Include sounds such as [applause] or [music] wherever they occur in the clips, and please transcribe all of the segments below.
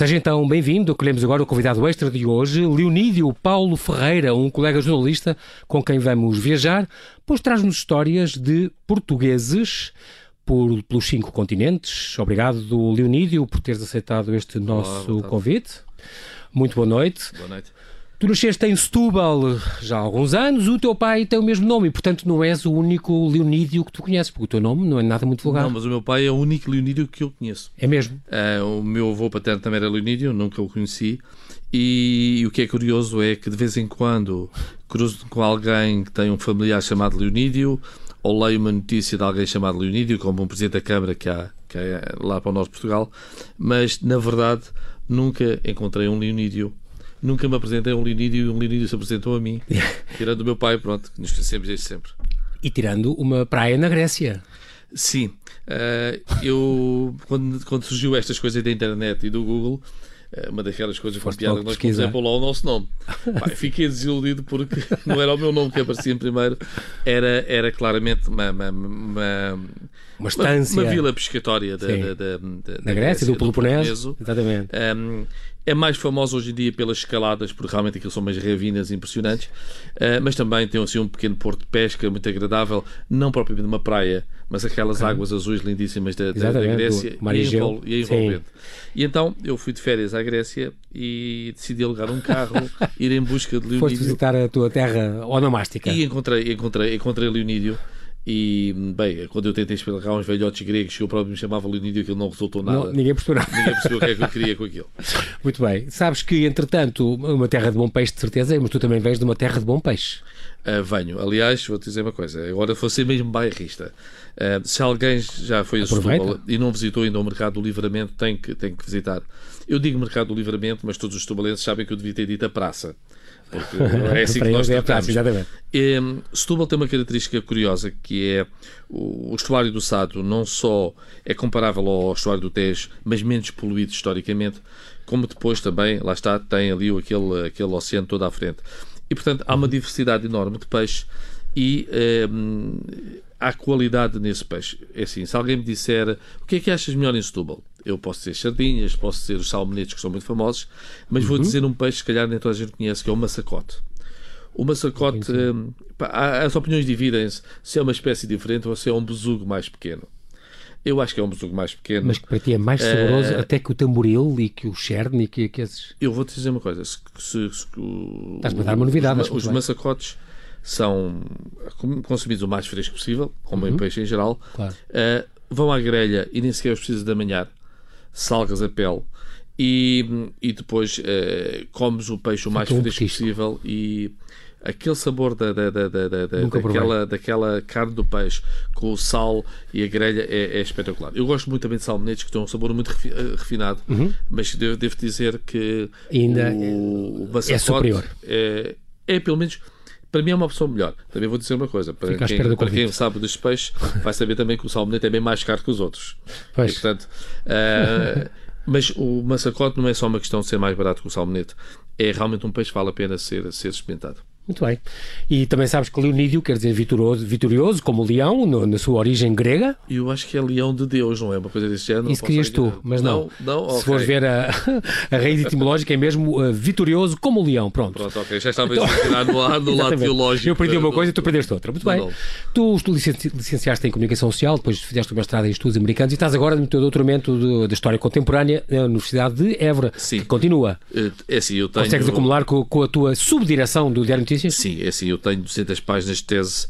Seja então bem-vindo. Acolhemos agora o convidado extra de hoje, Leonídio Paulo Ferreira, um colega jornalista com quem vamos viajar, pois traz-nos histórias de portugueses por, pelos cinco continentes. Obrigado, Leonídio, por teres aceitado este nosso Olá, convite. Muito boa noite. Boa noite. Tu nasceste em Setúbal já há alguns anos, o teu pai tem o mesmo nome e, portanto, não és o único Leonídio que tu conheces, porque o teu nome não é nada muito vulgar. Não, mas o meu pai é o único Leonídio que eu conheço. É mesmo? Uh, o meu avô paterno também era Leonídio, nunca o conheci. E, e, o que é curioso é que de vez em quando cruzo com alguém que tem um familiar chamado Leonídio ou leio uma notícia de alguém chamado Leonídio, como um presidente da Câmara que há, que há lá para o norte de Portugal, mas na verdade nunca encontrei um Leonídio nunca me apresentei a um Leonídio e um Leonídio se apresentou a mim, [laughs] tirando o meu pai, pronto, que nos conhecemos desde sempre. E tirando uma praia na Grécia. Sim, uh, eu quando, quando surgiu estas coisas da internet e do Google, eh, uma daquelas coisas com piada que nós pusemos lá o nosso nome. [laughs] Pai, fiquei desiludido porque não era o meu nome que aparecia em primeiro, era, era claramente uma, uma, uma, uma estância. Uma, uma vila pescatória da, da, da, da, da Grécia, do Peloponeso. Exatamente. Um, é mais famosa hoje em dia pelas escaladas, porque realmente aquilo são umas ravinas impressionantes, uh, mas também tem assim, um pequeno porto de pesca muito agradável, não propriamente uma praia, mas aquelas águas azuis lindíssimas da, da, da Grécia e, envol e envolvente. E então eu fui de férias à Grécia e decidi alugar um carro, [laughs] ir em busca de Leonídio. Foste visitar a tua terra onomástica. E encontrei, encontrei, encontrei Leonídio e, bem, quando eu tentei explicar uns velhotes gregos que eu próprio me chamava Leonídio, aquilo não resultou nada. Não, ninguém percebeu nada. Ninguém percebeu o que é que eu queria com aquilo. [laughs] Muito bem. Sabes que, entretanto, uma terra de bom peixe, de certeza, mas tu também vens de uma terra de bom peixe. Uh, venho. Aliás, vou-te dizer uma coisa. Agora vou ser mesmo bairrista. Uh, se alguém já foi a Setúbal e não visitou ainda o Mercado do Livramento, tem que, tem que visitar. Eu digo Mercado do Livramento, mas todos os tubalenses sabem que eu devia ter dito a praça porque é assim que nós é tratamos. Um, Setúbal tem uma característica curiosa que é o, o estuário do Sado não só é comparável ao estuário do Tejo, mas menos poluído historicamente, como depois também, lá está, tem ali aquele, aquele oceano todo à frente. E, portanto, há uma diversidade enorme de peixe e um, há qualidade nesse peixe. É assim, se alguém me disser o que é que achas melhor em Setúbal? Eu posso dizer sardinhas, posso dizer os salmonetes que são muito famosos, mas uhum. vou dizer um peixe, se calhar nem toda a gente conhece, que é o massacote. O massacote, hum, pá, as opiniões dividem-se se é uma espécie diferente ou se é um besugo mais pequeno. Eu acho que é um besugo mais pequeno. Mas que para ti é mais saboroso uh, até que o tamboril e que o cherne e que, que esses... Eu vou-te dizer uma coisa. Se, se, se, Estás-me a dar uma novidade. Os, os massacotes são consumidos o mais fresco possível, como uhum. em peixe em geral. Claro. Uh, vão à grelha e nem sequer os precisas de amanhar. Salgas a pele. E, e depois uh, comes o peixe o mais Fica fresco um possível e aquele sabor da, da, da, da, da daquela, daquela carne do peixe com o sal e a grelha é, é espetacular. Eu gosto muito também de salmonetes que têm um sabor muito eh, refinado, uhum. mas devo, devo, dizer que Ainda o, o é superior. É, é pelo menos para mim é uma opção melhor. Também vou dizer uma coisa: para, quem, para quem, sabe dos peixes, vai saber também que o salmonete é bem mais caro que os outros. Pois. E, portanto, uh, mas o massacote não é só uma questão de ser mais barato que o salmonete, é realmente um peixe que vale a pena ser, ser experimentado. Muito bem. E também sabes que Leonídio quer dizer vitorioso, vitorioso como leão, no, na sua origem grega? Eu acho que é leão de Deus, não é? Uma coisa desse género. Isso querias tu, mas não. não, não Se okay. fores ver a, [laughs] a raiz etimológica, é mesmo uh, vitorioso como leão. Pronto. Pronto, ok. Já estava então, a no lado, [laughs] no lado teológico. Eu perdi uma coisa e tu perdeste outra. Muito bem. Tu, tu licenciaste em Comunicação Social, depois fizeste o mestrado em Estudos Americanos e estás agora no teu doutoramento de, História Contemporânea na Universidade de Évora. Sim. continua. É assim, eu tenho... Consegues acumular com, com a tua subdireção do Diário Notícias? Sim, é assim, eu tenho 200 páginas de tese,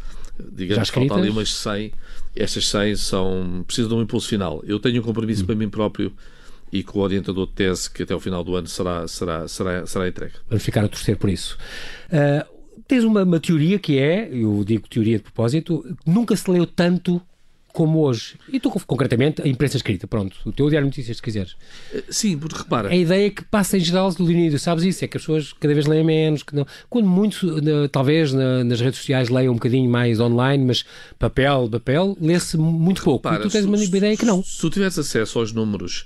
digamos que faltam ali umas 100. Estas 100 são, precisam de um impulso final. Eu tenho um compromisso hum. para mim próprio e com o orientador de tese que até o final do ano será, será, será, será entregue. Vamos ficar a torcer por isso. Uh, tens uma, uma, teoria que é, eu digo teoria de propósito, nunca se leu tanto como hoje. E tu, concretamente, a imprensa escrita, pronto, o teu diário de notícias, se quiseres. Eh, sim, porque repara. A ideia que passa em geral do Leonido, sabes isso? É que as pessoas cada vez leem menos, que não, quando muito, talvez nas redes sociais leiam um bocadinho mais online, mas papel, papel, lê-se muito pouco. Repara, e tu tens uma ideia que não. Se tu tiveres acesso aos números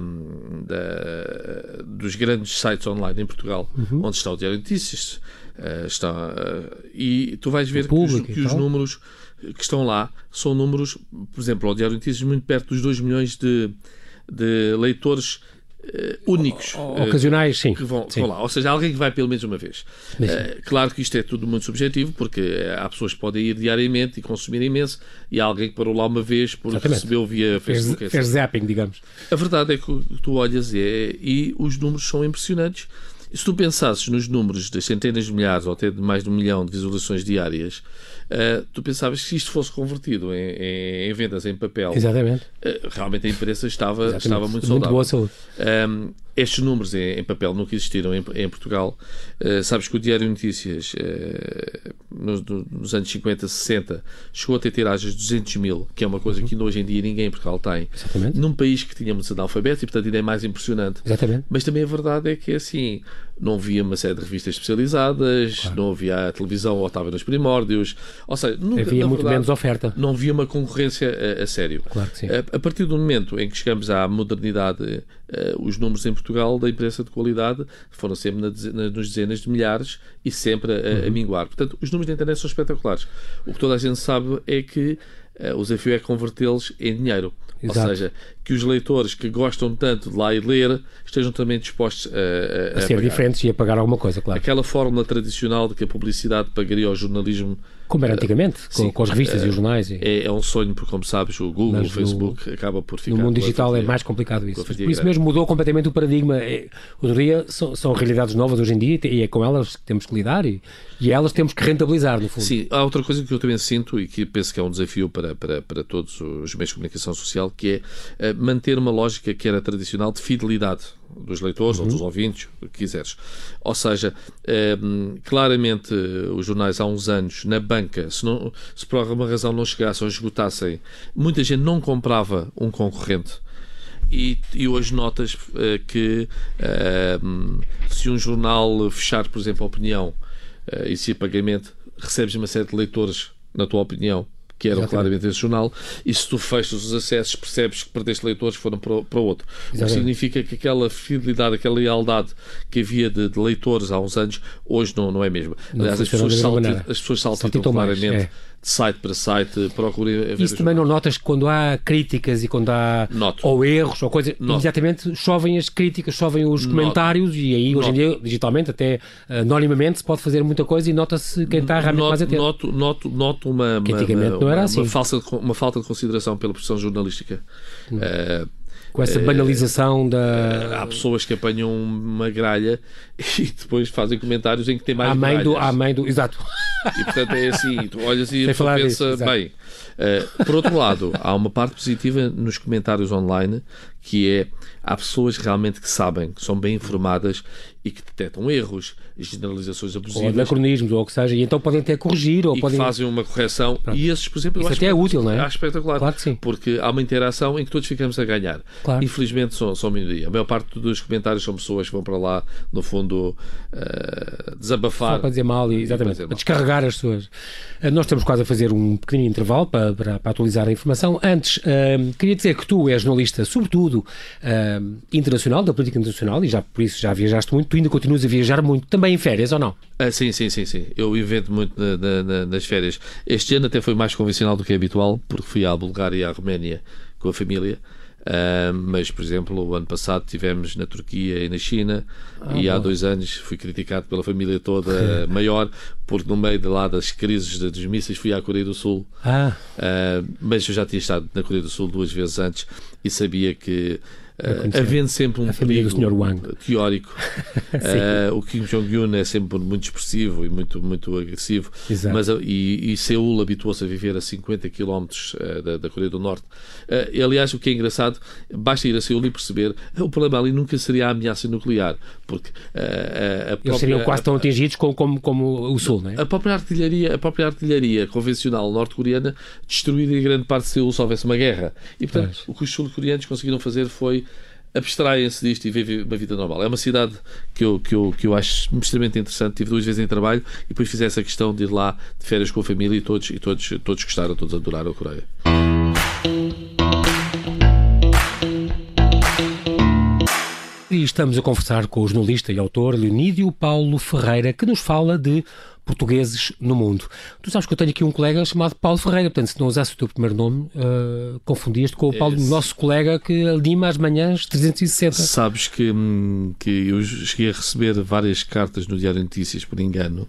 um, da, dos grandes sites online em Portugal, uhum. onde está o Diário de Notícias, uh, está, uh, e tu vais ver que, os, que os números que estão lá são números, por exemplo, ao Diário de Notícias, muito perto dos 2 milhões de, de leitores uh, únicos. Ocasionais, sim. Que vão, sim. vão, lá. Ou seja, alguém que vai pelo menos uma vez. Uh, claro que isto é tudo muito subjetivo, porque há pessoas que podem ir diariamente e consumir imenso, e há alguém que parou lá uma vez porque Exatamente. recebeu via Facebook. Fez, fez zapping, digamos. A verdade é que tu olhas e, e os números são impressionantes. E se tu pensasses nos números das centenas de milhares ou até de mais de um milhão de visualizações diárias, uh, tu pensavas que se isto fosse convertido em, em, vendas em papel, Exatamente. Uh, realmente a imprensa estava, estava muito, muito boa saúde. Um, estes números em, em, papel nunca existiram em, em Portugal. Uh, sabes que o Diário Notícias, uh, nos, nos, anos 50, 60, chegou a ter tiragens de 200 mil, que é uma coisa uhum. que hoje em dia ninguém em Portugal tem. Exatamente. Num país que tinha muitos analfabetos e, portanto, ainda é mais impressionante. Exatamente. Mas também a verdade é que, assim, não havia uma série de revistas especializadas, claro. não havia a televisão ou estava nos primórdios. Ou seja, nunca, havia muito verdade, menos oferta. Não havia uma concorrência a, a sério. Claro que sim. A, a, partir do momento em que chegamos à modernidade, os números em Portugal da imprensa de qualidade foram sempre na, na, nos dezenas de milhares e sempre a, uhum. a, minguar. Portanto, os números da internet são espetaculares. O que toda a gente sabe é que uh, o desafio é convertê-los em dinheiro. Exato. Ou seja, que os leitores que gostam tanto de lá e ler estejam também dispostos a, a, a ser pagar. diferentes e a pagar alguma coisa, claro. Aquela fórmula tradicional de que a publicidade pagaria ao jornalismo como era antigamente, com, com as revistas e os jornais. E... É, é, um sonho, porque, como sabes, o Google, Mas o Facebook no, acaba por ficar. No mundo digital é mais complicado isso. Por isso mesmo mudou completamente o paradigma. É, outro dia são, são, realidades novas hoje em dia e é com elas que temos que lidar e, e elas temos que rentabilizar, no fundo. Sim, há outra coisa que eu também sinto e que penso que é um desafio para, para, para todos os meios de comunicação social, que é uh, manter uma lógica que era tradicional de fidelidade dos leitores uhum. ou dos ouvintes, o que quiseres. Ou seja, eh, claramente os jornais há uns anos, na banca, se, não, se por alguma razão não chegassem ou esgotassem, muita gente não comprava um concorrente. E, e hoje notas uh, que uh, se um jornal fechar, por exemplo, a opinião uh, e se pagamento, recebes uma série de leitores, na tua opinião, que eram Exatamente. claramente esse jornal, e se tu fechas os acessos, percebes que perdeste leitores foram para, para outro. Exatamente. O que significa que aquela fidelidade, aquela lealdade que havia de, de leitores há uns anos, hoje não, não é mesmo. Aliás, as pessoas, saltam, as pessoas saltitam claramente. Mais, é site para site, procurem Isso também não notas que quando há críticas e quando há Noto. ou erros ou coisa, Noto. imediatamente chovem as críticas, chovem os Noto. comentários e aí hoje em dia, digitalmente, até anonimamente, se pode fazer muita coisa e nota-se quem está realmente mais atento. Noto, noto, noto uma, uma, não era assim. uma, falsa, uma falta de consideração pela profissão jornalística. Uh, com essa banalização da. Há pessoas que apanham uma gralha [laughs] e depois fazem comentários em que tem mais à mãe gralhas. do À mãe do. Exato. E portanto é assim, tu olhas e pensa, disso, bem. Uh, por outro lado, há uma parte positiva nos comentários online que é há pessoas realmente que sabem, que são bem informadas e que detectam erros, generalizações abusivas. Ou anacronismos, ou o que seja, e então podem até corrigir. Ou e podem... fazem uma correção. Pronto. E esses, por exemplo, Isso eu até acho é útil, não é? Acho espetacular. Claro que sim. Porque há uma interação em que todos ficamos a ganhar. Claro. Infelizmente são, são minoria. A maior parte dos comentários são pessoas que vão para lá, no fundo, uh, desabafar. Só para dizer mal, e, exatamente, para, para descarregar as suas. Uh, nós estamos quase a fazer um pequenino intervalo para, para, para atualizar a informação. Antes, uh, queria dizer que tu és jornalista, sobretudo internacional, da política internacional, e já por isso já viajaste muito, tu ainda continuas a viajar muito, também em férias, ou não? Ah, sim, sim, sim, sim. Eu invento muito na, na, nas férias. Este ano até foi mais convencional do que habitual, porque fui à Bulgária e à Roménia com a família. Uh, mas, por exemplo, o ano passado tivemos na Turquia e na China ah, e há dois anos fui criticado pela família toda [laughs] maior porque no meio de lá das crises dos mísseis fui à Coreia do Sul. Ah. Uh, mas eu já tinha estado na Coreia do Sul duas vezes antes e sabia que Uh, havendo sempre um perigo teórico. [laughs] uh, o Kim Jong-un é sempre muito expressivo e muito, muito agressivo, Exato. mas, e, e Seul habituou-se a viver a 50 km uh, da, da, Coreia do Norte. Uh, aliás, o que é engraçado, basta ir a Seul e perceber o problema ali nunca seria a ameaça nuclear, porque própria, Eles seriam quase tão atingidos como, como, como o Sul, não é? A própria artilharia, a própria artilharia convencional norte-coreana destruída em grande parte de Seul se houvesse uma guerra. E, portanto, o que os sul-coreanos conseguiram fazer foi abstraem-se disto e vivem uma vida normal. É uma cidade que eu, que, eu, que eu acho extremamente interessante. Tive duas vezes em trabalho e depois fiz essa questão de ir lá de férias com a família e todos, e todos, todos gostaram, todos adoraram a Coreia. Estamos a conversar com o jornalista e autor Leonídio Paulo Ferreira, que nos fala de portugueses no mundo. Tu sabes que eu tenho aqui um colega chamado Paulo Ferreira, portanto, se não usasse o teu primeiro nome, uh, confundias-te com o Paulo, Esse... nosso colega que anima às manhãs 360. Sabes que, hum, que eu cheguei a receber várias cartas no Diário Notícias, por engano,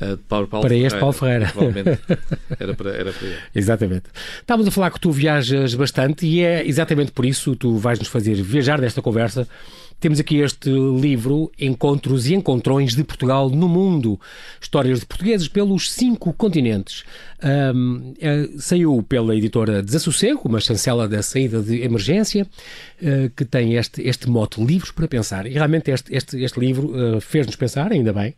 Uh, Paulo, Paulo para este Paulo Ferreira. [laughs] Era para, era para ele. Exatamente. Estávamos a falar que tu viajas bastante e é exatamente por isso tu vais nos fazer viajar nesta conversa temos aqui este livro, Encontros e Encontrões de Portugal no Mundo. Histórias de portugueses pelos cinco continentes. Um, é, saiu pela editora Desassossego, uma chancela da saída de emergência, uh, que tem este, este mote Livros para Pensar. E realmente este, este, este livro uh, fez-nos pensar, ainda bem.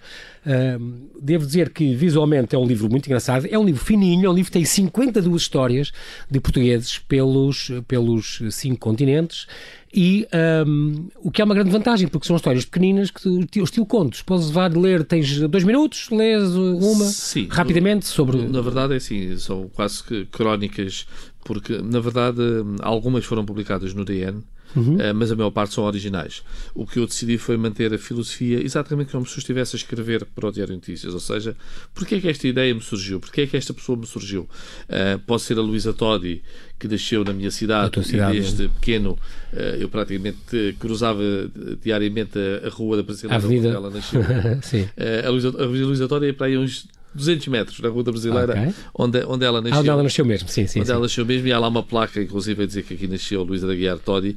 Uh, devo dizer que visualmente é um livro muito engraçado, é um livro fininho, é um livro que tem 52 histórias de portugueses pelos, pelos cinco continentes e um, o que é uma grande vantagem, porque são histórias pequeninas que o estilo contos. Podes levar de ler, tens dois minutos, lês uma Sim, rapidamente sobre. Na verdade é assim, são quase que crónicas, porque na verdade algumas foram publicadas no DN uhum. uh, mas a maior parte são originais. O que eu decidi foi manter a filosofia exatamente como se eu estivesse a escrever para o Diário Notícias, ou seja, porque é que esta ideia me surgiu? Porque é que esta pessoa me surgiu? Uh, pode ser a Luísa Todi, que nasceu na minha cidade, cidade e desde pequeno uh, eu praticamente cruzava diariamente a, rua da Brasileira onde ela nasceu. [laughs] a Luísa Todi é para aí uns 200 metros na Rua da Brasileira, okay. onde, onde ela nasceu. Ah, onde ela nasceu mesmo, sim, sim. Onde sim. ela nasceu mesmo, e há lá uma placa, inclusive, a dizer que aqui nasceu Luísa da Guiar Todi.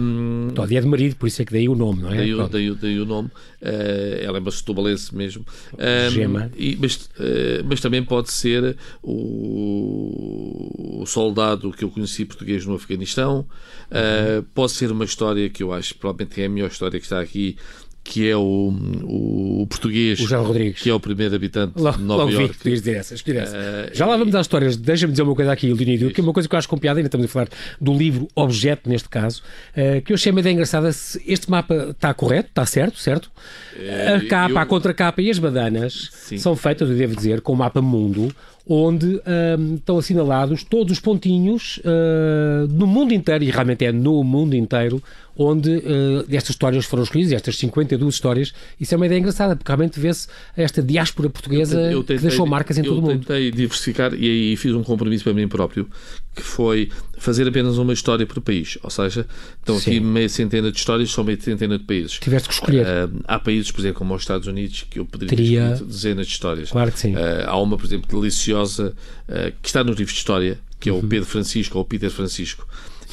Um, Todi é de marido, por isso é que daí o nome, não é? Daí, daí, daí o nome. Uh, ela é uma setubalense mesmo. Um, Gema. E, mas, uh, mas também pode ser o, o, soldado que eu conheci português no Afeganistão. Uh, pode ser uma história que eu acho, provavelmente é a melhor história que está aqui, que é o, o português, o João Rodrigues. que é o primeiro habitante logo, de Nova logo York. Vi, dizer essa, essa. Uh, Já lá vamos às histórias. Deixa-me dizer uma coisa aqui, Leonido, que é uma coisa que eu acho com piada, ainda estamos a falar do livro objeto, neste caso, uh, que eu achei uma ideia engraçada. Este mapa está correto, está certo, certo? Uh, a capa, eu... a contracapa e as badanas Sim. são feitas, eu devo dizer, com o mapa mundo, onde um, estão assinalados todos os pontinhos uh, no mundo inteiro, e realmente é no mundo inteiro, onde uh, estas histórias foram escolhidas, estas 52 histórias. Isso é uma ideia engraçada, porque realmente vê-se esta diáspora portuguesa eu tentei, que deixou marcas em todo o mundo. Eu tentei diversificar e aí fiz um compromisso para mim próprio, que foi fazer apenas uma história por país. Ou seja, estão Sim. aqui meia centena de histórias, são meia centena de países. Tiveste que escolher. Uh, há países, por exemplo, como os Estados Unidos, que eu poderia Teria... dezenas de histórias. Claro que sim. Uh, há uma, por exemplo, deliciosa, uh, que está nos livros de história, que é o uhum. Pedro Francisco, ou o Peter Francisco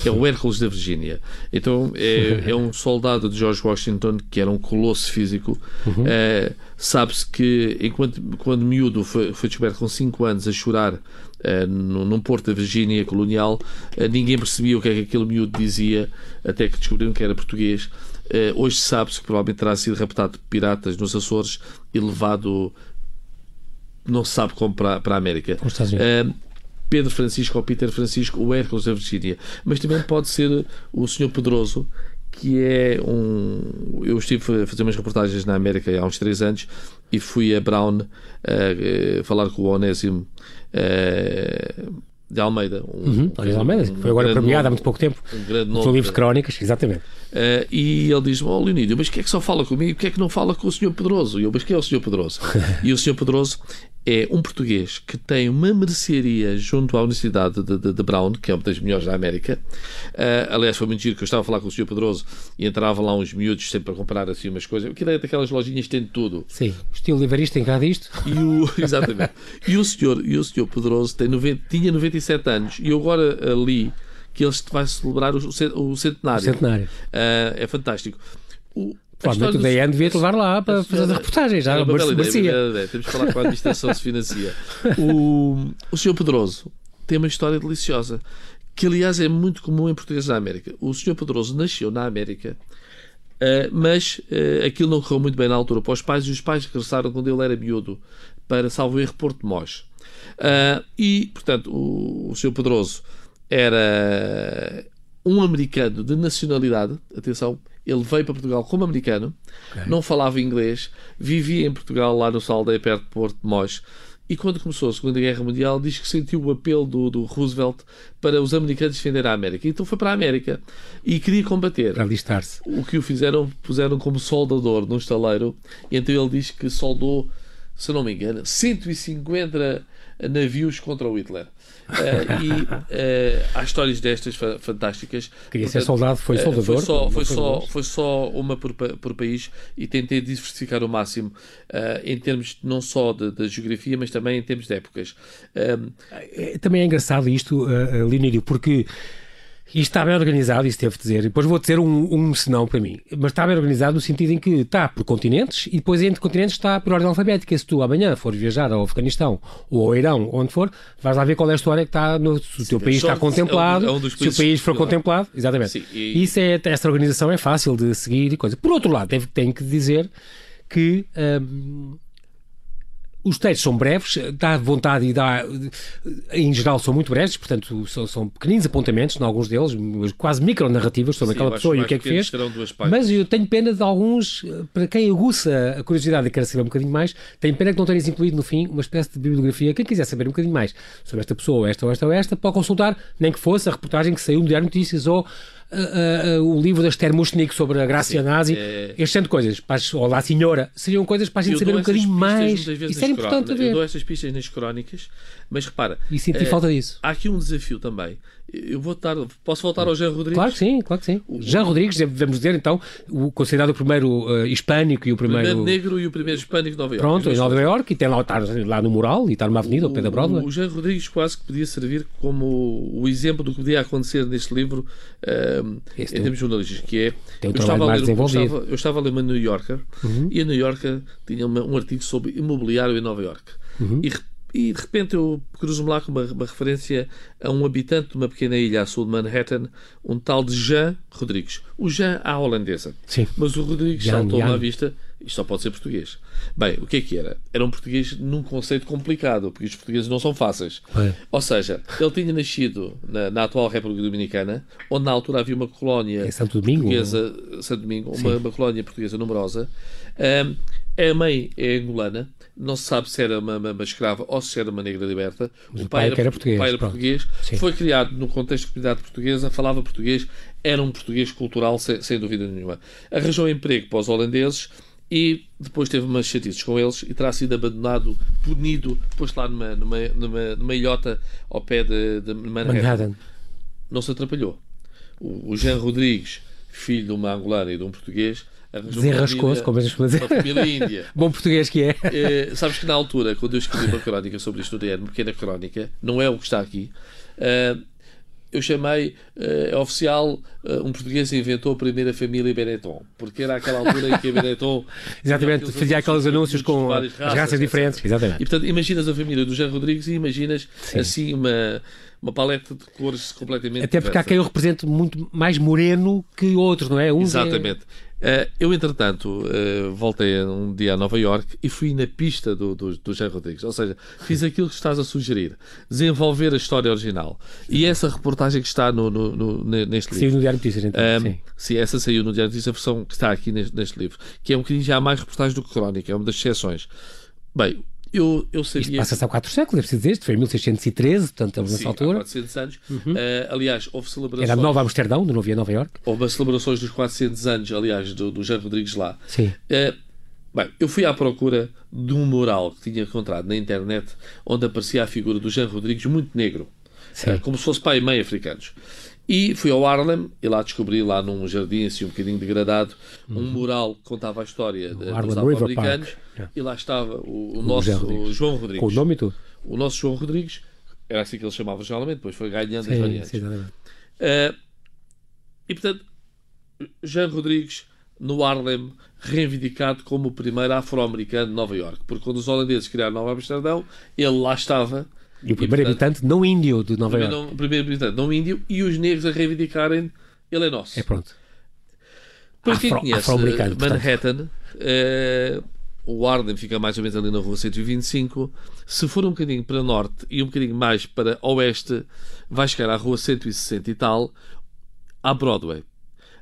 é o Hércules da Virgínia. Então é, [laughs] é, um soldado de George Washington que era um colosso físico. Uhum. Uh, Sabe-se que enquanto quando miúdo foi, foi descoberto com 5 anos a chorar uh, num porto da Virgínia colonial, uh, ninguém percebia o que é que aquele miúdo dizia até que descobriram que era português. hoje sabe-se que provavelmente terá sido raptado por piratas nos Açores e levado não se sabe como para, para a América. Pedro Francisco ou Peter Francisco, o Hércules da Virgínia. Mas também pode ser o Sr. Pedroso, que é um. Eu estive a fazer umas reportagens na América há uns três anos e fui a Brown uh, falar com o Onésimo uh, de Almeida. Um, uhum, de Almeida, um, foi agora premiado há muito pouco tempo. Um grande nome. livro de crónicas, exatamente. Uh, e ele diz-me: Oh, Leonídio, mas que é que só fala comigo? que é que não fala com o Sr. Pedroso? E eu, mas quem é o Sr. Pedroso? [laughs] e o Sr. Pedroso é um português que tem uma mercearia junto à Universidade de, de, de Brown, que é uma das melhores da América. Uh, aliás, foi muito giro que eu estava a falar com o Sr. Pedroso e entrava lá uns miúdos sempre a comprar assim umas coisas. Que é daquelas lojinhas que tem tudo. Sim, o estilo livarista tem cá disto. E o, [laughs] exatamente. e, o senhor, e o Sr. Pedroso tem 90, tinha 97 anos e eu agora li que ele vai celebrar o, o centenário. O centenário. Uh, é fantástico. O, Provavelmente o DN devia te levar lá para fazer as reportagens. Já, merecia. Temos que falar com a administração se financia. [laughs] O, o Sr. Pedroso tem uma história deliciosa, que aliás é muito comum em português da América. O Sr. Pedroso nasceu na América, uh, mas uh, aquilo não correu muito bem na altura para os pais, e os pais regressaram quando ele era miúdo para, salvo erro, Porto de Mós. E, portanto, o, o Sr. Pedroso era um americano de nacionalidade, atenção, ele veio para Portugal como americano, okay. não falava inglês, vivia em Portugal, lá no Saldeia, perto de Porto de Mós. E quando começou a Segunda Guerra Mundial, diz que sentiu o apelo do, do Roosevelt para os americanos defender a América. Então foi para a América e queria combater. Para alistar-se. O que o fizeram, puseram como soldador num estaleiro. E então ele diz que soldou se não me engano, 150 navios contra o Hitler. Uh, e uh, há histórias destas fantásticas. Queria ser soldado, foi soldador. foi, só, foi, só, foi só uma por, por país e tentei diversificar o máximo em termos não só de, geografia, mas também em termos de épocas. Também é engraçado isto, uh, Leonídio, porque e está bem organizado, isso devo dizer. Depois vou dizer um, um senão para mim. Mas está bem organizado no sentido em que está por continentes e depois entre continentes está por ordem alfabética. Se tu amanhã fores viajar ao Afeganistão ou ao Irão, onde for, vais lá ver qual é a história que está no. Se o teu país está contemplado, é um, é um se o país for contemplado, exatamente. Sim, e... Isso é, essa organização é fácil de seguir e coisa. Por outro lado, tenho, tenho que dizer que. Hum, os textos são breves, dá vontade e dá. Em geral, são muito breves, portanto, são, são pequeninos apontamentos, em alguns deles, quase micro-narrativas sobre Sim, aquela pessoa e o que é que fez. Mas eu tenho pena de alguns, para quem aguça a curiosidade e quer saber um bocadinho mais, tenho pena que não tenhas incluído no fim uma espécie de bibliografia. Quem quiser saber um bocadinho mais sobre esta pessoa, ou esta, ou esta, ou esta, pode consultar, nem que fosse a reportagem que saiu no Diário Notícias ou uh, uh, o livro da Esther Mushnik sobre a Grácia nazi, é... este tipo de coisas, ou lá senhora, seriam coisas para a gente saber um bocadinho mais. Isso era importante ver. Eu dou estas pistas nas crónicas, mas repara. E senti falta disso. Há aqui um desafio também eu vou dar, posso voltar ao Jean Rodrigues? Claro que sim, claro que sim. O, Jean Rodrigues, devemos dizer então, o, considerado o primeiro uh, hispânico e o primeiro... O primeiro negro e o primeiro hispânico de Nova Iorque. Pronto, em Nova Iorque, e tem lá, está lá no mural, e está numa avenida, ao pé da Broadway. O Jean Rodrigues quase que podia servir como o exemplo do que podia acontecer neste livro uh, em termos jornalísticos, que é... Tem um eu, estava mais ler, eu, estava, eu estava a ler uma New Yorker, uhum. e a New Yorker tinha uma, um artigo sobre imobiliário em Nova Iorque. Uhum. E e de repente eu cruzo-me lá com uma, uma, referência a um habitante de uma pequena ilha a sul de Manhattan, um tal de Jean Rodrigues. O Jean à holandesa. Sim. Mas o Rodrigues saltou-me à vista. Isto só pode ser português. Bem, o que é que era? Era um português num conceito complicado, porque os portugueses não são fáceis. É. Ou seja, ele tinha nascido na, na, atual República Dominicana, onde na altura havia uma colónia é Santo Domingo, portuguesa, Santo Domingo, uma, uma, colónia portuguesa numerosa. Um, a mãe é angolana, não se sabe se era uma, uma, escrava ou se era uma negra liberta. O, o pai, era, era português. Pai era português. Foi criado no contexto de comunidade portuguesa, falava português, era um português cultural, sem, sem dúvida nenhuma. Arranjou emprego para os holandeses e depois teve umas chatices com eles e terá sido abandonado, punido, posto lá numa, numa, numa, numa ilhota ao pé de, de Manhattan. Manhattan. Não se atrapalhou. O, o Jean Rodrigues, filho de uma angolana e de um português, Desenrascou-se, como a gente dizer. família índia. [laughs] Bom português que é. é. Sabes que na altura, quando eu escrevi uma crónica sobre isto, uma pequena crónica, não é o que está aqui, uh, eu chamei uh, oficial uh, um português inventou a primeira família Benetton, porque era aquela altura em que a Benetton [laughs] exatamente fazia aqueles anúncios com raças, as raças diferentes, exatamente. E portanto imaginas a família do Jean Rodrigues e imaginas Sim. assim uma uma paleta de cores completamente até porque diversa. há quem eu represente muito mais moreno que outros, não é? Um Exatamente. Uh, eu, entretanto, uh, voltei um dia a Nova York e fui na pista do, do, do Jean Rodrigues. Ou seja, fiz aquilo que estás a sugerir: desenvolver a história original. E essa reportagem que está no, no, no neste livro. Saiu no Diário Notícias, então. Um, sim. sim, essa saiu no Diário Notícias, a versão que está aqui neste, neste livro, que é um bocadinho já mais reportagem do que crónica, é uma das exceções. Bem, eu, eu sabia... Isto passa-se há quatro séculos, é preciso dizer, isto foi em 1613, portanto estamos nessa altura. Há 400 anos. Uhum. Uh, aliás, houve celebrações... Era Nova Amsterdão, não havia Nova York. Houve celebrações dos 400 anos, aliás, do, do Jean Rodrigues lá. Sim. Uh, bem, eu fui à procura de um mural que tinha encontrado na internet, onde aparecia a figura do Jean Rodrigues muito negro. Uh, como se fosse pai e mãe africanos. E fui ao Harlem e lá descobri, lá num jardim assim um bocadinho degradado, um uhum. mural que contava a história de, dos afro-americanos. E lá estava o, o nosso o João Rodrigues. Com o nome e tudo. O nosso João Rodrigues, era assim que ele chamava geralmente, depois foi ganhando sim, as variantes. Sim, uh, e portanto, Jean Rodrigues no Harlem reivindicado como o primeiro afro-americano de Nova York, porque quando os holandeses criaram Nova Amsterdão, ele lá estava e o primeiro e, portanto, habitante não índio de Nova Iorque. O primeiro habitante não índio e os negros a reivindicarem ele é nosso. É pronto. Para quem conhece Manhattan, eh, o Arden fica mais ou menos ali na rua 125. Se for um bocadinho para norte e um bocadinho mais para oeste, vai chegar à rua 160 e tal, à Broadway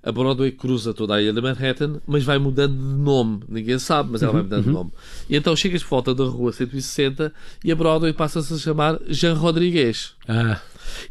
a Broadway cruza toda a ilha de Manhattan, mas vai mudando de nome. Ninguém sabe, mas ela vai uhum, mudando uhum. de nome. E então chegas por volta da rua 160 e a Broadway passa-se a chamar Jean Rodrigues. Ah.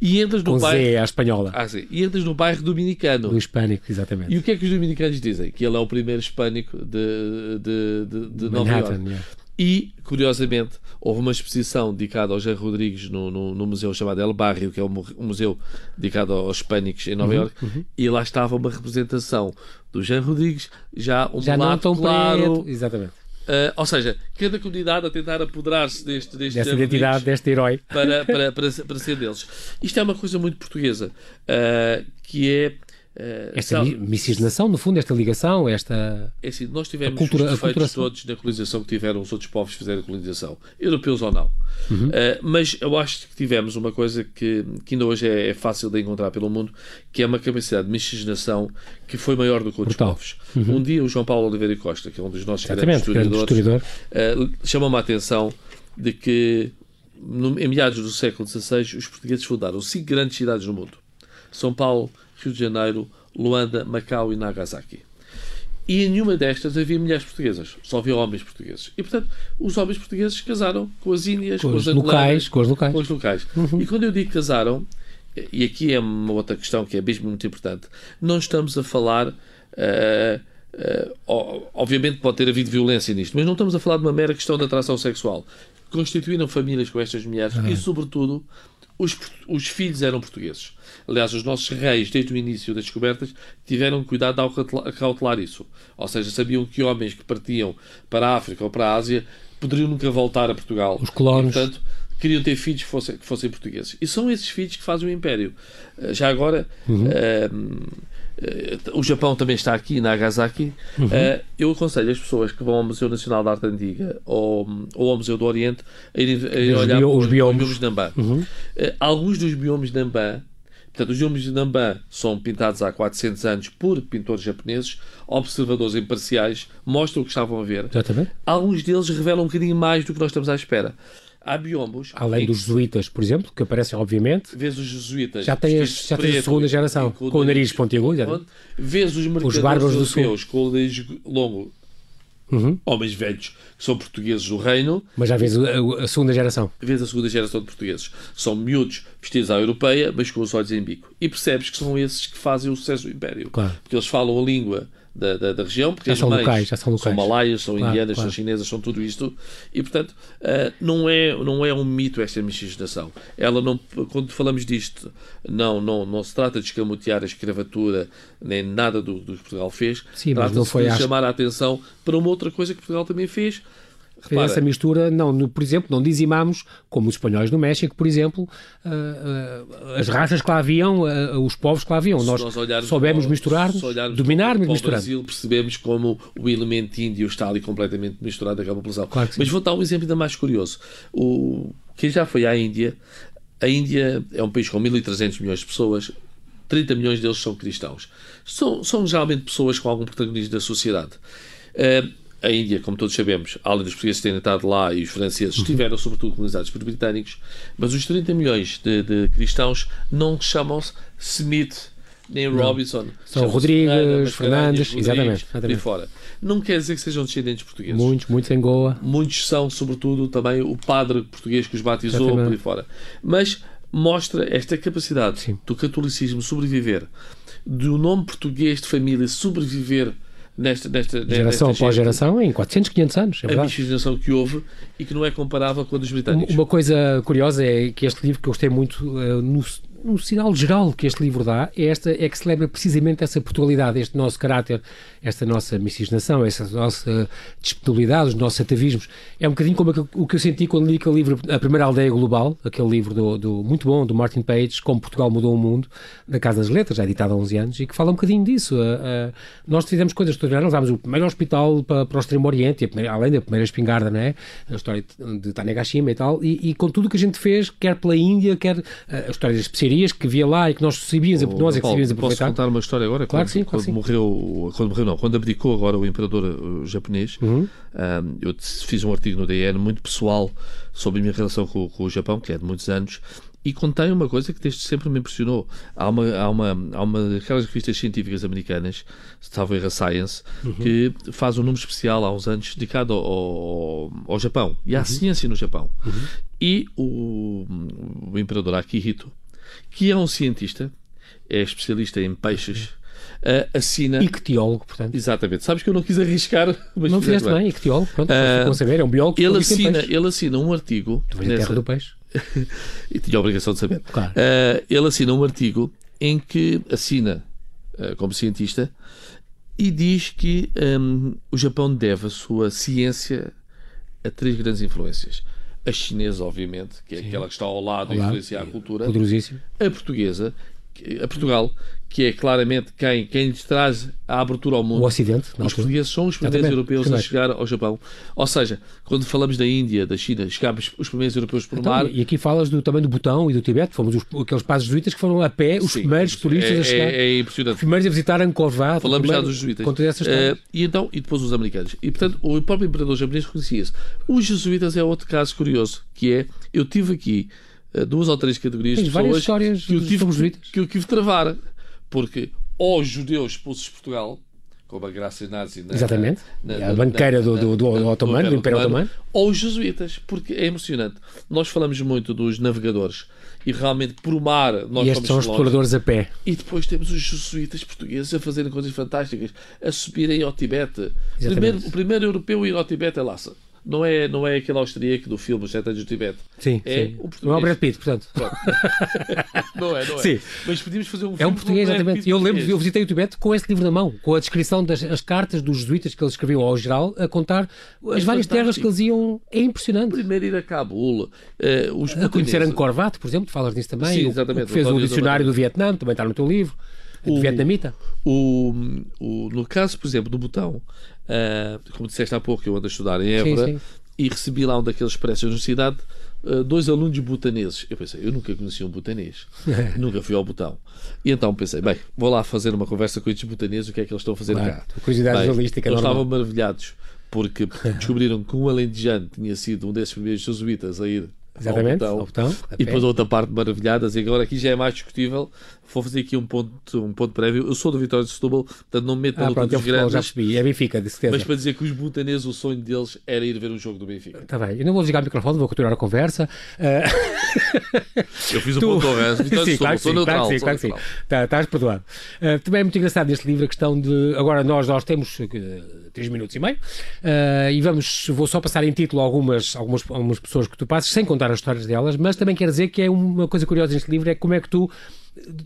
E entras no bairro. Zé, a espanhola. Ah, sim. E entras no bairro dominicano. Do hispânico, exatamente. E o que é que os dominicanos dizem? Que ele é o primeiro hispânico de, de, de, de Nova York. Yeah. E, curiosamente, houve uma exposição dedicada ao Jean Rodrigues no, no, no museu chamado El Barrio, que é um, museu dedicado aos hispânicos em Nova Uhum, Iorque, e lá estava uma representação do Jean Rodrigues, já um Já não tão claro. preto. Exatamente. Uh, ou seja, cada comunidade a tentar apoderar-se deste, deste Dessa Jean identidade, deste herói. para, para, para, para ser deles. Isto é uma coisa muito portuguesa, uh, que é. Uh, Esta sabe- miscigenação, no fundo, esta ligação, esta. é assim, nós tivemos A cultura- os a defeitos culturação. todos na colonização que tiveram os outros povos que fizeram a colonização, europeus ou não. Uhum. Uh, mas eu acho que tivemos uma coisa que, que ainda hoje é, é fácil de encontrar pelo mundo, que é uma capacidade de miscigenação que foi maior do que outros Brutal. povos. Um dia o João Paulo Oliveira Costa, que é um dos nossos grandes Uhum. Exatamente, grande historiadores, historiador. uh, chamou-me a atenção de que no- em meados do século XVI os portugueses fundaram cinco grandes cidades no mundo. São Paulo, Rio de Janeiro, Luanda, Macau e Nagasaki. E em nenhuma destas havia mulheres portuguesas, só havia homens portugueses. E, portanto, os homens portugueses casaram com as índias, com, Com as locais, com os locais. com os locais. E quando eu digo casaram, e aqui é uma outra questão que é mesmo muito importante, não estamos a falar. eh, o- obviamente pode ter havido violência nisto, mas não estamos a falar de uma mera questão de atração sexual. Constituíram famílias com estas mulheres e, sobretudo, os, os filhos eram portugueses. Aliás, os nossos reis, desde o início das descobertas, tiveram cuidado ao cautela- cautelar isso. Ou seja, sabiam que homens que partiam para a África ou para a Ásia poderiam nunca voltar a Portugal. Os colonos. E, portanto, queriam ter filhos que fossem, que fossem portugueses. E são esses filhos que fazem o Império. Eh, Já agora, eh, eh, o Japão também está aqui, Nagasaki. Eh, eu aconselho as pessoas que vão ao Museu Nacional de Arte Antiga ou, ou ao Museu do Oriente a irem, Os olhar bio- para os biomes. de Nambá. Eh, alguns dos biomes de Nambá Portanto, os biomes de Nambá são pintados há 400 anos por pintores japoneses, observadores imparciais, mostram o que estavam a ver. Exatamente. Alguns deles revelam um bocadinho mais do que nós estamos à espera. Há biombos. Além dos jesuítas, por exemplo, que aparecem, obviamente. Vês os jesuítas. Já tem as- vestidos já tem a segunda geração, com o nariz pontiagudo? Vês os mercadores sul. europeus com o nariz longo. Uhum. Homens velhos que são portugueses do reino. Mas já vês a, a- a segunda geração. Vês a segunda geração de portugueses. São miúdos vestidos à europeia, mas com os olhos em bico. E percebes que são esses que fazem o sucesso do Império. Claro. Porque eles falam a língua da, da, da região, porque Já são locais, já são locais. malaias, são Claro, indianas, claro. são chinesas, são tudo isto. E, portanto, ah, não, é, não é um mito esta miscigenação. Ela não, quando falamos disto, não, não, não se trata de escamotear a escravatura, nem nada do, do que Portugal fez. Trata-se de chamar a atenção para uma outra coisa que Portugal também fez. Repara, essa mistura, não, no- por exemplo, não dizimamos, como os espanhóis no México, por exemplo, ah, ah, as raças que lá haviam, ah, os povos que lá haviam. Se Nós, nós soubemos para o- misturar-nos, se olharmos dominar-nos para o misturando. Brasil, percebemos como o elemento índio está ali completamente misturado naquela população. Claro. Mas vou dar um exemplo ainda mais curioso. O, quem já foi à Índia, a Índia é um país com 1.300 milhões de pessoas, 30 milhões deles são cristãos. São, são geralmente pessoas com algum protagonismo da sociedade. Eh, a Índia, como todos sabemos, além dos portugueses terem estado lá e os franceses, estiveram sobretudo colonizados por britânicos, mas os 30 milhões de, de cristãos não chamam-se Smith nem Robinson. São Rodrigues, Fernandes, Rodrigues, exatamente, exatamente. fora. Não quer dizer que sejam descendentes portugueses. Muitos, muitos em Goa. Muitos são, sobretudo, também o padre português que os batizou Exatamente. por aí fora. Mas mostra esta capacidade Sim. do catolicismo sobreviver, do nome português de família sobreviver nesta, nesta Geração após geração, em 400, 500 anos. É A verdade. miscigenação que houve e que não é comparável com a dos britânicos. Uma coisa curiosa é que este livro que eu gostei muito, eh, no, no sinal geral que este livro dá, é, esta, é que celebra precisamente essa Portugalidade, este nosso caráter, esta nossa miscigenação, essa nossa disponibilidade, os nossos atavismos. É um bocadinho como o que eu senti quando li aquele livro, A Primeira Aldeia Global, aquele livro do, do- muito bom, do Martin Page, Como Portugal Mudou o Mundo, da Casa das Letras, já editado há 11 anos, e que fala um bocadinho disso. Nós fizemos coisas extraordinárias, levámos o primeiro hospital para, para o Extremo Oriente, primeira- além da primeira espingarda, não é? A história de, Tanegashima e tal, e, e com tudo o que a gente fez, quer pela Índia, quer eh, a história especiarias que via lá e que nós sabíamos, nós é que Paulo, sabíamos posso aproveitar. contar uma história agora? Claro quando, que sim, claro quando sim. morreu, quando morreu não, quando abdicou agora o imperador uh, japonês, Uhum. um, eu te- fiz um artigo no DN muito pessoal sobre a minha relação com, com o Japão, que é de muitos anos, e contei uma coisa que desde sempre me impressionou. Há uma, há uma, há uma daquelas revistas científicas americanas, talvez a Science, Uhum. que faz um número especial há uns anos dedicado ao, ao, ao Japão e Uhum. à ciência no Japão. E o, o imperador Akihito, que é um cientista, é especialista em peixes, uh, assina. Ictiólogo, portanto. Exatamente. Sabes que eu não quis arriscar, [laughs] mas Não fizeste bem, ictiólogo, pronto, uh, saber, é um biólogo. Ele assina, ele assina um artigo. Tu nessa... terra do peixe. [laughs] e tinha a obrigação de saber. Claro. Uh, ele assina um artigo em que assina uh, como cientista e diz que um, o Japão deve a sua ciência a três grandes influências. A chinesa, obviamente, que é Sim. aquela que está ao lado e influenciar a cultura. A portuguesa, a Portugal, que é claramente quem, quem lhes traz a abertura ao mundo. O Ocidente. Os portugueses são os primeiros Exatamente. europeus Primeiro. a chegar ao Japão. Ou seja, quando falamos da Índia, da China, chegámos os primeiros europeus por então, mar. E aqui falas do, também do Butão e do Tibete, fomos os, aqueles padres jesuítas que foram a pé os Sim, primeiros turistas é, a chegar. É, é, impressionante. Os primeiros a visitar Angkor Wat. Falamos já dos jesuítas. Uh, e então, e depois os americanos. E portanto, o próprio imperador japonês reconhecia isso. Os jesuítas é outro caso curioso, que é, eu tive aqui duas ou três categorias Tens de pessoas histórias que eu tive, que eu tive de travar. Porque ou judeus expulsos de Portugal, como a Graça Nazi na, Exatamente. Na, na, a banqueira do, do, do, do, Otomano, do Império Otomano. Ou os jesuítas, porque é emocionante. Nós falamos muito dos navegadores e realmente por mar nós e estes são os exploradores a pé. E depois temos os jesuítas portugueses a fazerem coisas fantásticas, a subirem ao Tibete. Primeiro, o primeiro europeu a ir ao Tibete é Lhasa não é, não é aquele austríaco do filme Os Sete Anos do Tibete. Sim, é sim. O não é o Brad Pitt, portanto. [laughs] não é, não é. Sim. Mas podíamos fazer um filme. É um português, exatamente. Eu lembro, eu visitei o Tibete com esse livro na mão, com a descrição das as cartas dos jesuítas que eles escreviam ao geral, a contar as é várias terras que eles iam. É impressionante. Primeiro ir a Cabul, uh, os A conhecer Angkor Wat, por exemplo, falas nisso também. Sim, exatamente. O, o fez o dicionário do Vietnã, também está no teu livro. O, vietnamita? O, o, no caso, por exemplo, do Botão, uh, como disseste há pouco, eu ando a estudar em Évora, sim, sim e recebi lá um daqueles expressos na universidade uh, dois alunos butaneses. Eu pensei, eu nunca conheci um butanês, [laughs] nunca fui ao botão. E então pensei, bem, vou lá fazer uma conversa com estes butaneses, o que é que eles estão a fazer claro, cá? Curiosidade bem, jornalística Eles estavam maravilhados porque descobriram que um alentejano tinha sido um desses primeiros jesuítas a ir Exatamente, ao botão, ao botão e depois outra parte maravilhadas e agora aqui já é mais discutível vou fazer aqui um ponto, um ponto prévio. Eu sou do Vitória de Setúbal portanto não me meto na ah, pronto, dos grandes já percebi, é Benfica, de mas para dizer que os butaneses o sonho deles era ir ver um jogo do Benfica. Está bem, eu não vou desligar o microfone vou continuar a conversa. Uh... eu fiz um [laughs] tu... ponto de conversa Vitória sim, de Setúbal, claro sou neutral, claro sim, claro sim. Tá, estás perdoado. Uh, também é muito engraçado neste livro a questão de agora nós, nós temos uh, 3 minutos e meio. Uh, e vamos, vou só passar em título algumas, algumas, algumas pessoas que tu passas sem contar as histórias delas, mas também quero dizer que é uma coisa curiosa neste livro, é como é que tu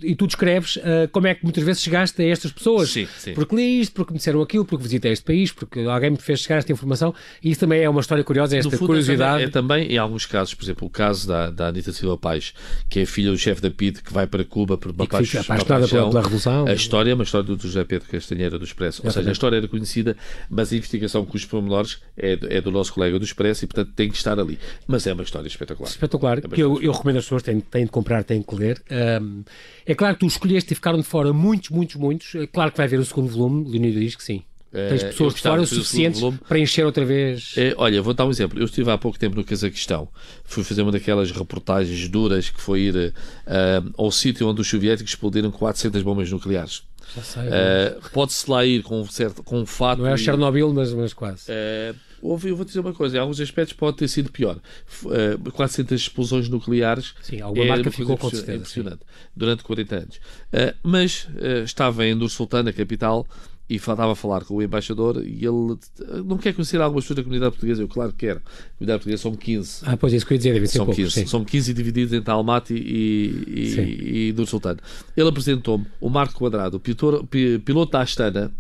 e tu descreves uh, como é que muitas vezes chegaste a estas pessoas. Sim, sim. Porque li isto, porque me disseram aquilo, porque visitei este país, porque alguém me fez chegar esta informação. E isso também é uma história curiosa, esta fundo, curiosidade. É também, é também, em alguns casos, por exemplo, o caso da, da Anitta Silva Paz, que é filha do chefe da PID, que vai para Cuba por uma, paixão, apaixonada pela, pela, Revolução. A história é uma história do José Pedro Castanheira do Expresso. Ou seja, a história era conhecida, mas a investigação com os pormenores é, é do nosso colega do Expresso e, portanto, tem que estar ali. Mas é uma história espetacular. Espetacular, é que eu, eu, recomendo às pessoas, têm, têm de comprar, têm que ler. Um, é claro que tu escolheste e ficaram de fora muitos, muitos, muitos. É claro que vai haver o segundo volume, Leonido diz que sim. É, Tens pessoas de fora o suficientes para encher outra vez. É, olha, vou dar um exemplo. Eu estive há pouco tempo no Cazaquistão. Fui fazer uma daquelas reportagens duras que foi ir uh, ao sítio onde os soviéticos explodiram 400 bombas nucleares. Já sei. Uh, Pode-se lá ir com um, certo, com um fato. Não é o Chernobyl, mas, mas quase. Uh, houve, eu vou dizer uma coisa, em alguns aspectos pode ter sido pior. Uh, 400 explosões nucleares. Sim, alguma é marca ficou com certeza. Impressionante. Sim. Durante 40 anos. Uh, mas uh, estava em Nur Sultan, a capital, e estava a falar com o embaixador e ele não quer conhecer algumas pessoas da comunidade portuguesa. Eu, claro que quero. A comunidade portuguesa são 15. Ah, pois é, isso que eu ia dizer, deve ser são poucos, 15. Sim. São 15 divididos entre Almaty e, e, e Nur Sultan. Ele apresentou-me o Marco Quadrado, o piloto da Astana,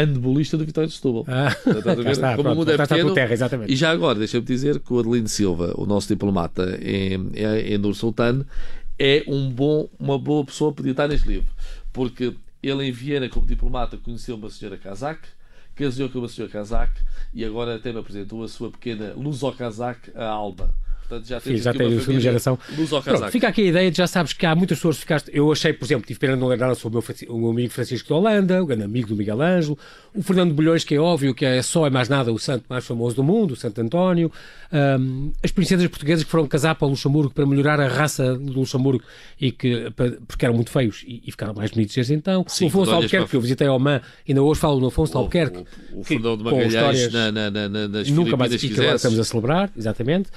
handbolista do Vitória de Setúbal. Ah, está, Como pronto, o mundo é pequeno. Terra, exatamente. E já agora, deixa-me dizer que o Adelino Silva, o nosso diplomata em, em Nur Sultan, é um bom, uma boa pessoa para estar neste livro. Porque ele em Viena, como diplomata, conheceu uma senhora kazak, casou com uma senhora kazak e agora até me apresentou a sua pequena luso-kazak, a Alba. Portanto, já, Sim, já tem a segunda geração. Pronto, fica aqui a ideia, já sabes que há muitas pessoas que ficaste. Eu achei, por exemplo, tive pena de não lembrar sobre o meu, o meu amigo Francisco de Holanda, o grande amigo do Miguel Ângelo, o Fernando Bolhões, que é óbvio que é só é mais nada o santo mais famoso do mundo, o Santo António, um, as princesas portuguesas que foram casar para o Luxemburgo para melhorar a raça do Luxemburgo e que, porque eram muito feios e, e ficaram mais bonitos desde então. Sim, o Afonso Albuquerque, que eu visitei ao Man, ainda hoje falo no Afonso Albuquerque. O, o, o Fernando de Magalhães na, na, na, nas nunca mais, e que agora estamos a celebrar, exatamente.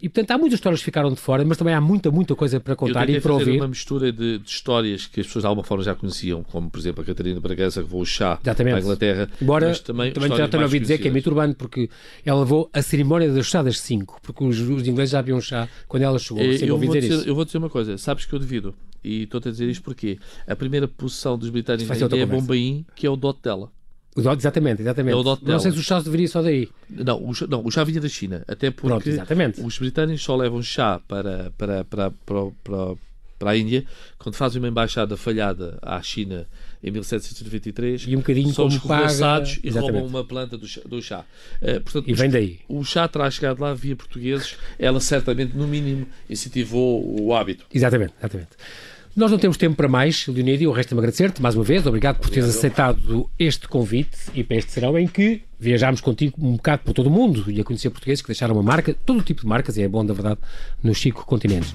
E portanto há muitas histórias que ficaram de fora, mas também há muita, muita coisa para contar e para fazer ouvir. uma mistura de, de, histórias que as pessoas de alguma forma já conheciam, como por exemplo a Catarina Bragança que o chá Exatamente. para a Inglaterra. Embora mas também, também já tenho ouvido dizer que é mito urbano, porque ela levou a cerimónia das chá das 5, porque os, os ingleses já haviam chá quando ela chegou. É, eu, vou dizer, eu vou dizer uma coisa, sabes que eu devido, e estou-te a dizer isto porque a primeira posição dos britânicos é Bombaim, que é o dote dela. O dot, exatamente, exatamente. É não sei se o chá deveria só daí. Não, o chá, não, o chá vinha da China, até porque Pronto, os britânicos só levam chá para, para, para, para, para, para a Índia quando fazem uma embaixada falhada à China em 1793 e um bocadinho são como paga... e roubam uma planta do chá. Do chá. Uh, portanto, e vem daí. O chá terá chegado lá via portugueses, ela certamente, no mínimo, incentivou o hábito. Exatamente, exatamente. Nós não temos tempo para mais, Leonídio. Resta-me agradecer-te mais uma vez. Obrigado por teres aceitado este convite e para este serão em que viajámos contigo um bocado por todo o mundo e a conhecer portugueses que deixaram uma marca, todo tipo de marcas, e é bom, da verdade, nos cinco continentes.